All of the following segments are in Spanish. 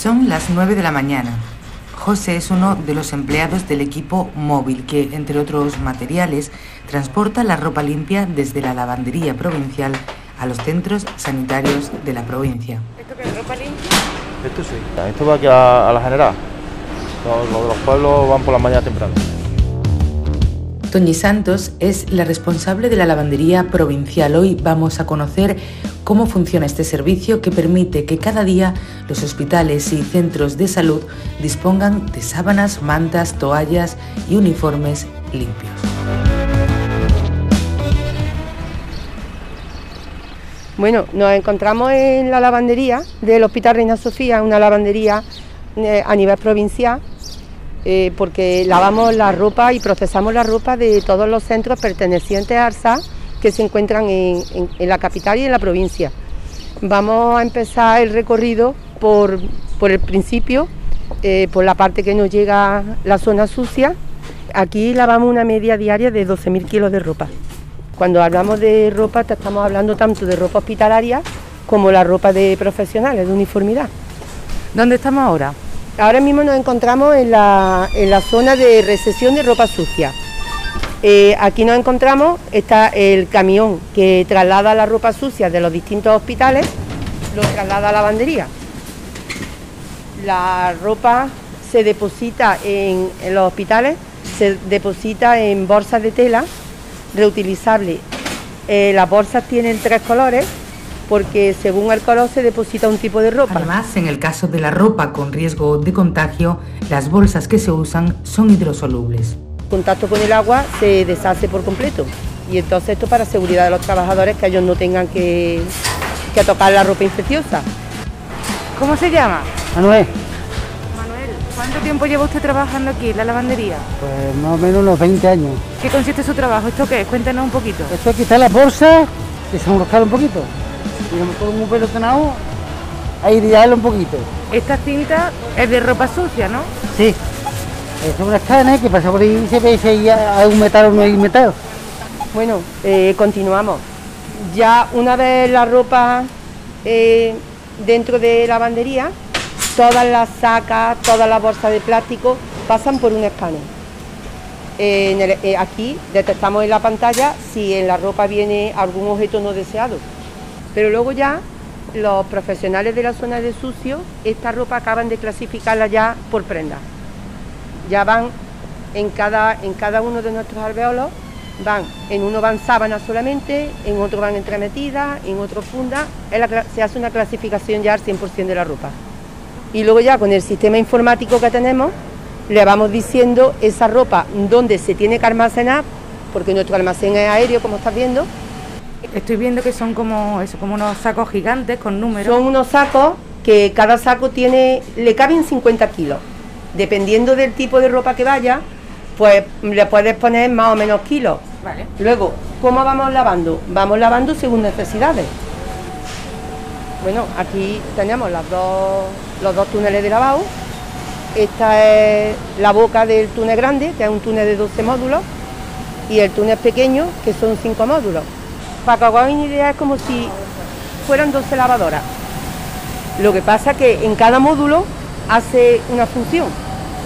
Son las 9 de la mañana. José es uno de los empleados del equipo móvil que, entre otros materiales, transporta la ropa limpia desde la lavandería provincial a los centros sanitarios de la provincia. ¿Esto qué es ropa limpia? Esto sí. Esto va aquí a, a la general. Los, los de los pueblos van por la mañana temprano. Toñi Santos es la responsable de la lavandería provincial. Hoy vamos a conocer cómo funciona este servicio que permite que cada día los hospitales y centros de salud dispongan de sábanas, mantas, toallas y uniformes limpios. Bueno, nos encontramos en la lavandería del Hospital Reina Sofía, una lavandería eh, a nivel provincial, eh, porque lavamos la ropa y procesamos la ropa de todos los centros pertenecientes a ARSA que se encuentran en, la capital y en la provincia. Vamos a empezar el recorrido por, por el principio, eh, por la parte que nos llega la zona sucia. Aquí lavamos una media diaria de 12.000 kilos de ropa. Cuando hablamos de ropa, te estamos hablando tanto de ropa hospitalaria como la ropa de profesionales, de uniformidad. ¿Dónde estamos ahora? Ahora mismo nos encontramos en la, en la zona de recesión de ropa sucia. Eh, aquí nos encontramos, está el camión que traslada la ropa sucia de los distintos hospitales, lo traslada a la lavandería. La ropa se deposita en, los hospitales, se deposita en bolsas de tela reutilizables. Eh, las bolsas tienen tres colores porque según el color se deposita un tipo de ropa. Además, en el caso de la ropa con riesgo de contagio, las bolsas que se usan son hidrosolubles. contacto con el agua se deshace por completo. Y entonces esto para seguridad de los trabajadores que ellos no tengan que, que tocar la ropa infecciosa. ¿Cómo se llama? Manuel, Manuel, ¿cuánto tiempo lleva usted trabajando aquí en la lavandería? pues más o menos unos 20 años. ¿Qué consiste su trabajo? ¿Esto qué es? Cuéntenos un poquito. Esto es quitar las bolsas, desenroscar un poquito. Digamos todo muy pelotonado, airearlo un poquito. Esta cinta es de ropa sucia, ¿no? Sí. Es una escáner que pasa por ahí y se ve si hay un metal o no hay metal. Bueno, eh, continuamos. Ya una vez la ropa eh, dentro de la lavandería, todas las sacas, todas las bolsas de plástico pasan por un escáner. Eh, en el- eh, aquí detectamos en la pantalla si en la ropa viene algún objeto no deseado. Pero luego ya los profesionales de la zona de sucio, esta ropa acaban de clasificarla ya por prenda. Ya van en cada, en cada uno de nuestros alveolos, van, en uno van sábanas solamente, en otro van entremetidas, en otro cla- se hace una clasificación ya al 100% de la ropa. Y luego ya con el sistema informático que tenemos, le vamos diciendo esa ropa dónde se tiene que almacenar, porque nuestro almacén es aéreo, como estás viendo, Estoy viendo que son como eso, como unos sacos gigantes con números. Son unos sacos que cada saco tiene, le caben 50 kilos. Dependiendo del tipo de ropa que vaya, pues le puedes poner más o menos kilos. Vale. Luego, ¿cómo vamos lavando? Vamos lavando según necesidades. Bueno, aquí tenemos las dos, los dos túneles de lavado. Esta es la boca del túnel grande, que es un túnel de 12 módulos, y el túnel pequeño, que son 5 módulos. Para que os hagáis una idea, es como si fueran 12 lavadoras. Lo que pasa que en cada módulo hace una función.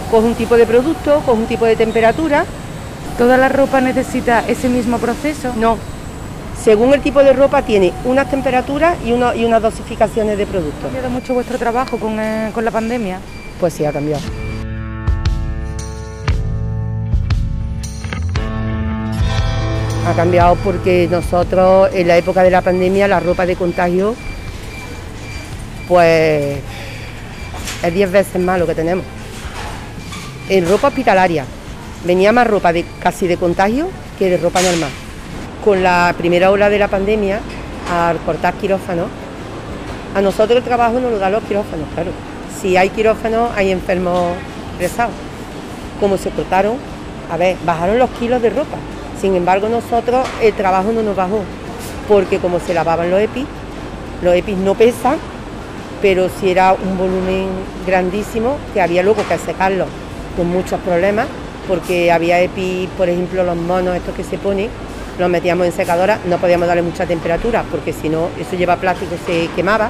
Coge un tipo de producto, coge un tipo de temperatura, ¿Toda la ropa necesita ese mismo proceso? no. Según el tipo de ropa tiene unas temperaturas y, uno- y unas dosificaciones de ¿Ha productos. cambiado mucho vuestro trabajo con, eh, con la pandemia? Pues sí, ha cambiado. Ha cambiado porque nosotros en la época de la pandemia la ropa de contagio pues es 10 veces más lo que tenemos. En ropa hospitalaria venía más ropa de casi de contagio que de ropa normal. Con la primera ola de la pandemia, al cortar quirófanos, a nosotros el trabajo nos lo dan los quirófanos, claro. Si hay quirófanos, hay enfermos ingresados. Como se cortaron, a ver, bajaron los kilos de ropa. Sin embargo, nosotros el trabajo no nos bajó, porque como se lavaban los EPIs, los EPIs no pesan, pero si era un volumen grandísimo que había luego que secarlo con muchos problemas, porque había EPIs, por ejemplo, los monos estos que se ponen, los metíamos en secadora, no podíamos darle mucha temperatura, porque si no, eso lleva plástico, se quemaba.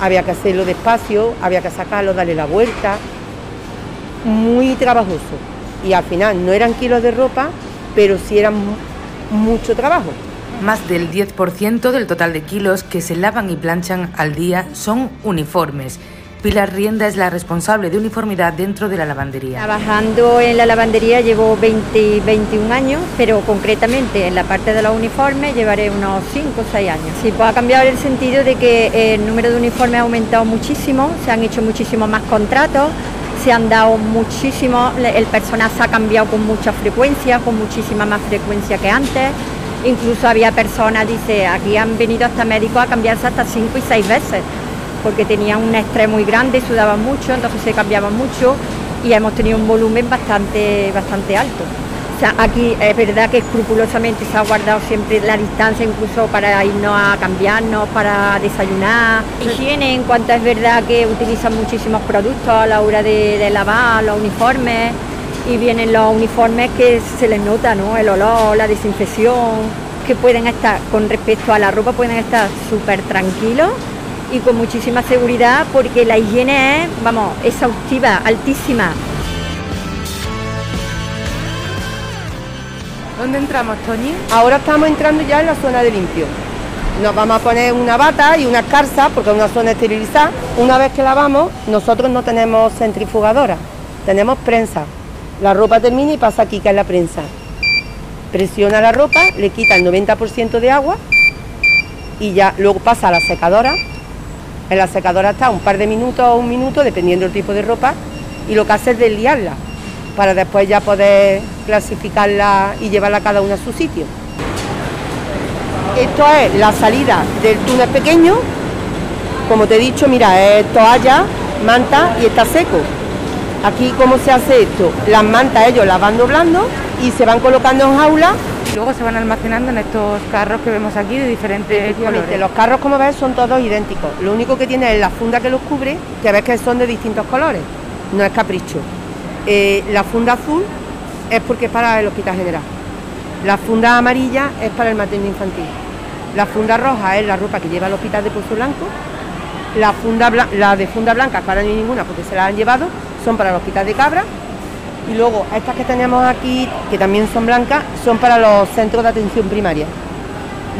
había que hacerlo despacio, había que sacarlo, darle la vuelta, muy trabajoso. Y al final no eran kilos de ropa, pero sí eran mucho trabajo. Más del 10% del total de kilos que se lavan y planchan al día son uniformes. Pilar Rienda es la responsable de uniformidad dentro de la lavandería. Trabajando en la lavandería llevo 20, 21 años, pero concretamente en la parte de los uniformes llevaré unos 5 o 6 años. Sí, pues ha cambiado el sentido de que el número de uniformes ha aumentado muchísimo, se han hecho muchísimos más contratos, se han dado muchísimo, el personal se ha cambiado con mucha frecuencia, con muchísima más frecuencia que antes. Incluso había personas, dice, aquí han venido hasta médicos a cambiarse hasta 5 y 6 veces porque tenían un estrés muy grande, sudaban mucho, entonces se cambiaban mucho y hemos tenido un volumen bastante, bastante alto. Aquí es verdad que escrupulosamente se ha guardado siempre la distancia, incluso para irnos a cambiarnos, para desayunar. Higiene, en cuanto es verdad que utilizan muchísimos productos a la hora de, lavar los uniformes y vienen los uniformes que se les nota, ¿no? El olor, la desinfección, que pueden estar, con respecto a la ropa, pueden estar súper tranquilos y con muchísima seguridad porque la higiene es, vamos, exhaustiva, altísima. ¿Dónde entramos, Tony? Ahora estamos entrando ya en la zona de limpio. Nos vamos a poner una bata y una carza porque es una zona esterilizada. Una vez que lavamos, nosotros no tenemos centrifugadora, tenemos prensa. La ropa termina y pasa aquí, que es la prensa. Presiona la ropa, le quita el 90% de agua y ya luego pasa a la secadora en la secadora está un par de minutos o un minuto, dependiendo del tipo de ropa, y lo que hace es desliarla, para después ya poder clasificarla y llevarla cada una a su sitio. Esto es la salida del túnel pequeño, como te he dicho, mira, es toalla, manta y está seco. Aquí, ¿cómo se hace esto? Las mantas ellos las van doblando y se van colocando en jaulas luego se van almacenando en estos carros que vemos aquí de diferentes colores. Los carros, como ves, son todos idénticos. Lo único que tiene es la funda que los cubre, que ves que son de distintos colores. No es capricho. Eh, la funda azul es porque es para el hospital general. La funda amarilla es para el materno infantil. La funda roja es la ropa que lleva el hospital de Pozo Blanco. La, funda la de funda blanca, para no hay ninguna porque se la han llevado, son para el hospital de Cabra y luego estas que tenemos aquí, que también son blancas, son para los centros de atención primaria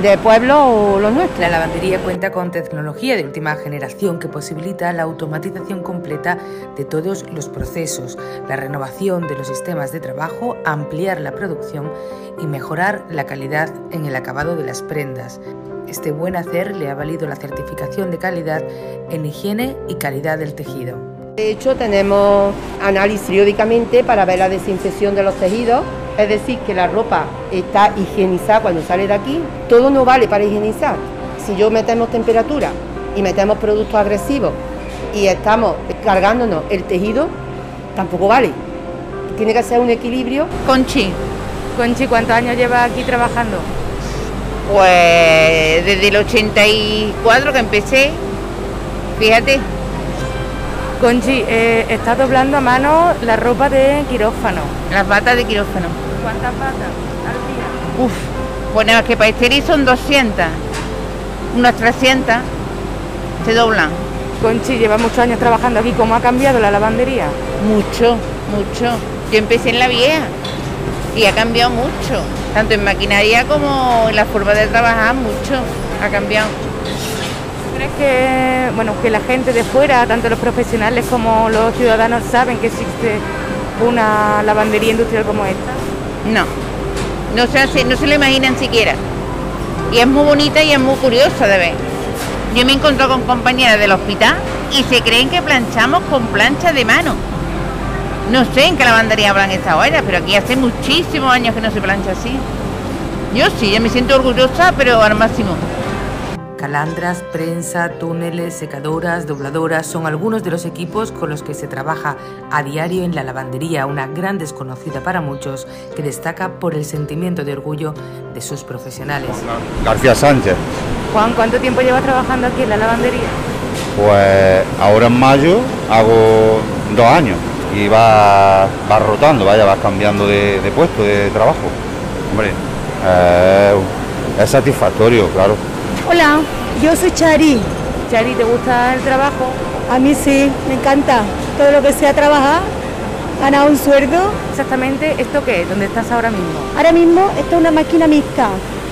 de pueblo o los nuestros. La lavandería cuenta con tecnología de última generación que posibilita la automatización completa de todos los procesos, la renovación de los sistemas de trabajo, ampliar la producción y mejorar la calidad en el acabado de las prendas. Este buen hacer le ha valido la certificación de calidad en higiene y calidad del tejido. De hecho, tenemos análisis periódicamente para ver la desinfección de los tejidos, es decir, que la ropa está higienizada cuando sale de aquí. Todo no vale para higienizar. Si yo metemos temperatura y metemos productos agresivos y estamos cargándonos el tejido, tampoco vale. Tiene que ser un equilibrio. Conchi, Conchi, ¿cuántos años lleva aquí trabajando? Pues desde el 84 que empecé, fíjate, Conchi, eh, está doblando a mano la ropa de quirófano. Las batas de quirófano. ¿Cuántas batas al día? Uf, bueno, que para esterir son 200, unas 300 se doblan. Conchi, lleva muchos años trabajando aquí. ¿Cómo ha cambiado la lavandería? Mucho, mucho. Yo empecé en la vieja y ha cambiado mucho, tanto en maquinaria como en la forma de trabajar, mucho ha cambiado crees que, bueno, que la gente de fuera, tanto los profesionales como los ciudadanos, saben que existe una lavandería industrial como esta? No, no se, no se lo imaginan siquiera. Y es muy bonita y es muy curiosa de ver. Yo me encontrado con compañeras del hospital y se creen que planchamos con plancha de mano. No sé en qué lavandería habrán estado ellas, pero aquí hace muchísimos años que no se plancha así. Yo sí, yo me siento orgullosa, pero al máximo. Calandras, prensa, túneles, secadoras, dobladoras son algunos de los equipos con los que se trabaja a diario en la lavandería, una gran desconocida para muchos que destaca por el sentimiento de orgullo de sus profesionales. García Sánchez. Juan, ¿cuánto tiempo llevas trabajando aquí en la lavandería? Pues ahora en mayo hago dos años y va, va rotando, vaya, vas cambiando de, puesto, de trabajo. Hombre, eh, es satisfactorio, claro. Hola, yo soy Chari. Chari, ¿te gusta el trabajo? A mí sí, me encanta. Todo lo que sea trabajar, ganar un sueldo. Exactamente, ¿esto qué es? ¿Dónde estás ahora mismo? Ahora mismo esto es una máquina mixta.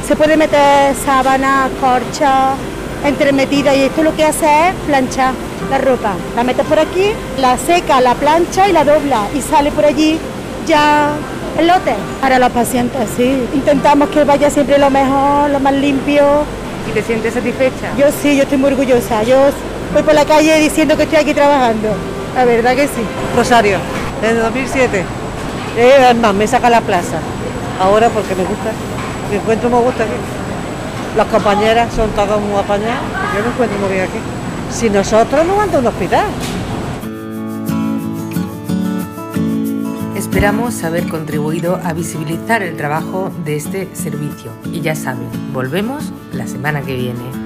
Se puede meter sábanas, corchas, entremetidas y esto lo que hace es planchar la ropa. La metes por aquí, la seca, la plancha y la dobla y sale por allí ya el lote. Para los pacientes, sí. Intentamos que vaya siempre lo mejor, lo más limpio. ¿Y te sientes satisfecha? Yo sí, yo estoy muy orgullosa. Yo voy por la calle diciendo que estoy aquí trabajando. La verdad que sí. Rosario, desde 2007. Eh, más, me saca la plaza. Ahora porque me gusta, me encuentro muy gusto aquí. Las compañeras son todas muy apañadas. Yo me encuentro muy bien aquí. Si nosotros no vamos a un hospital. Esperamos haber contribuido a visibilizar el trabajo de este servicio. Y ya saben, volvemos la semana que viene.